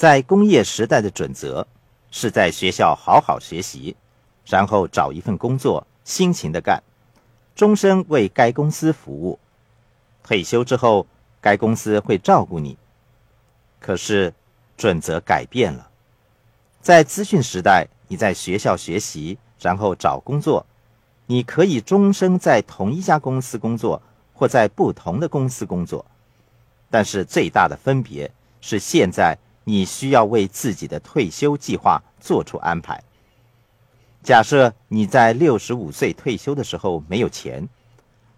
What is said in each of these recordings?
在工业时代的准则，是在学校好好学习，然后找一份工作，辛勤的干，终身为该公司服务。退休之后，该公司会照顾你。可是，准则改变了，在资讯时代，你在学校学习，然后找工作，你可以终生在同一家公司工作，或在不同的公司工作。但是最大的分别是，现在你需要为自己的退休计划做出安排。假设你在六十五岁退休的时候没有钱，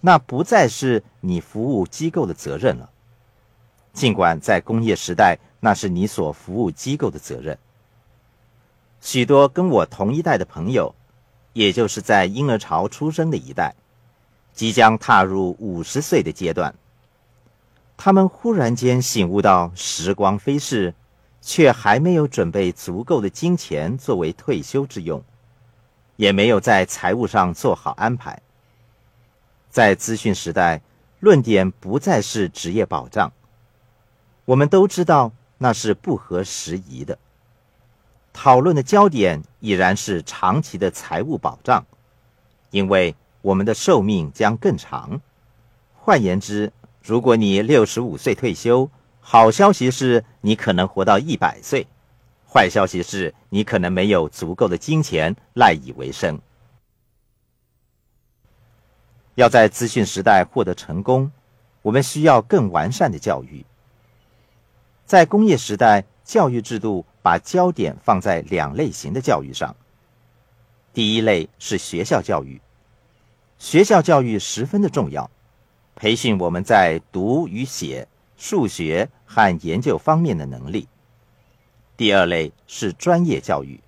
那不再是你服务机构的责任了。尽管在工业时代，那是你所服务机构的责任。许多跟我同一代的朋友，也就是在婴儿潮出生的一代，即将踏入五十岁的阶段。他们忽然间醒悟到，时光飞逝，却还没有准备足够的金钱作为退休之用，也没有在财务上做好安排。在资讯时代，论点不再是职业保障，我们都知道那是不合时宜的。讨论的焦点已然是长期的财务保障，因为我们的寿命将更长。换言之，如果你六十五岁退休，好消息是你可能活到一百岁；坏消息是你可能没有足够的金钱赖以为生。要在资讯时代获得成功，我们需要更完善的教育。在工业时代，教育制度把焦点放在两类型的教育上。第一类是学校教育，学校教育十分的重要。培训我们在读与写、数学和研究方面的能力。第二类是专业教育，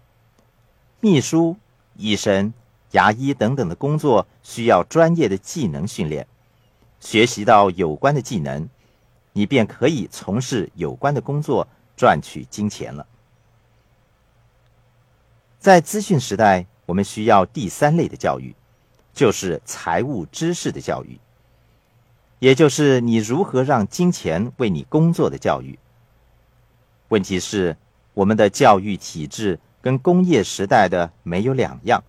秘书、医生、牙医等等的工作需要专业的技能训练。学习到有关的技能，你便可以从事有关的工作，赚取金钱了。在资讯时代，我们需要第三类的教育，就是财务知识的教育。也就是你如何让金钱为你工作的教育。问题是，我们的教育体制跟工业时代的没有两样。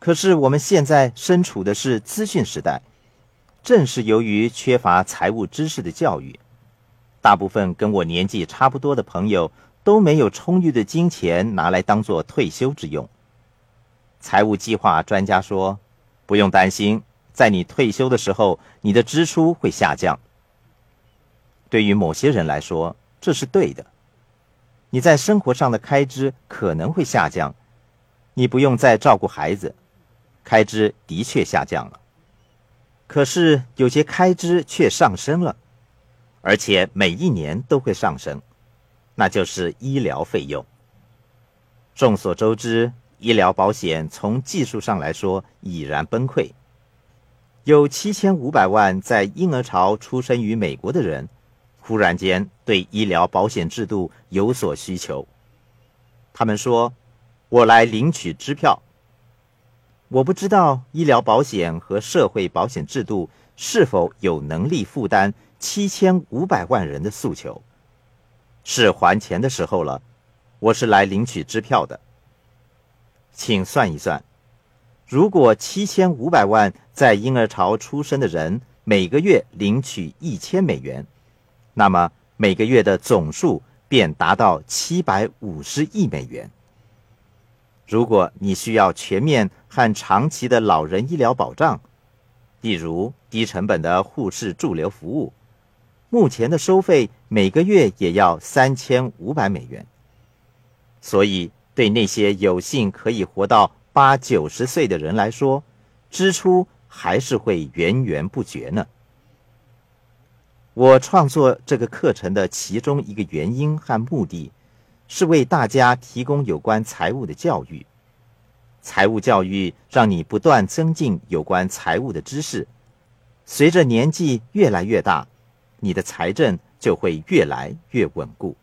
可是我们现在身处的是资讯时代，正是由于缺乏财务知识的教育，大部分跟我年纪差不多的朋友都没有充裕的金钱拿来当做退休之用。财务计划专家说，不用担心。在你退休的时候，你的支出会下降。对于某些人来说，这是对的。你在生活上的开支可能会下降，你不用再照顾孩子，开支的确下降了。可是有些开支却上升了，而且每一年都会上升，那就是医疗费用。众所周知，医疗保险从技术上来说已然崩溃。有七千五百万在婴儿潮出生于美国的人，忽然间对医疗保险制度有所需求。他们说：“我来领取支票。”我不知道医疗保险和社会保险制度是否有能力负担七千五百万人的诉求。是还钱的时候了，我是来领取支票的。请算一算。如果七千五百万在婴儿潮出生的人每个月领取一千美元，那么每个月的总数便达到七百五十亿美元。如果你需要全面和长期的老人医疗保障，例如低成本的护士驻留服务，目前的收费每个月也要三千五百美元。所以，对那些有幸可以活到八九十岁的人来说，支出还是会源源不绝呢。我创作这个课程的其中一个原因和目的，是为大家提供有关财务的教育。财务教育让你不断增进有关财务的知识，随着年纪越来越大，你的财政就会越来越稳固。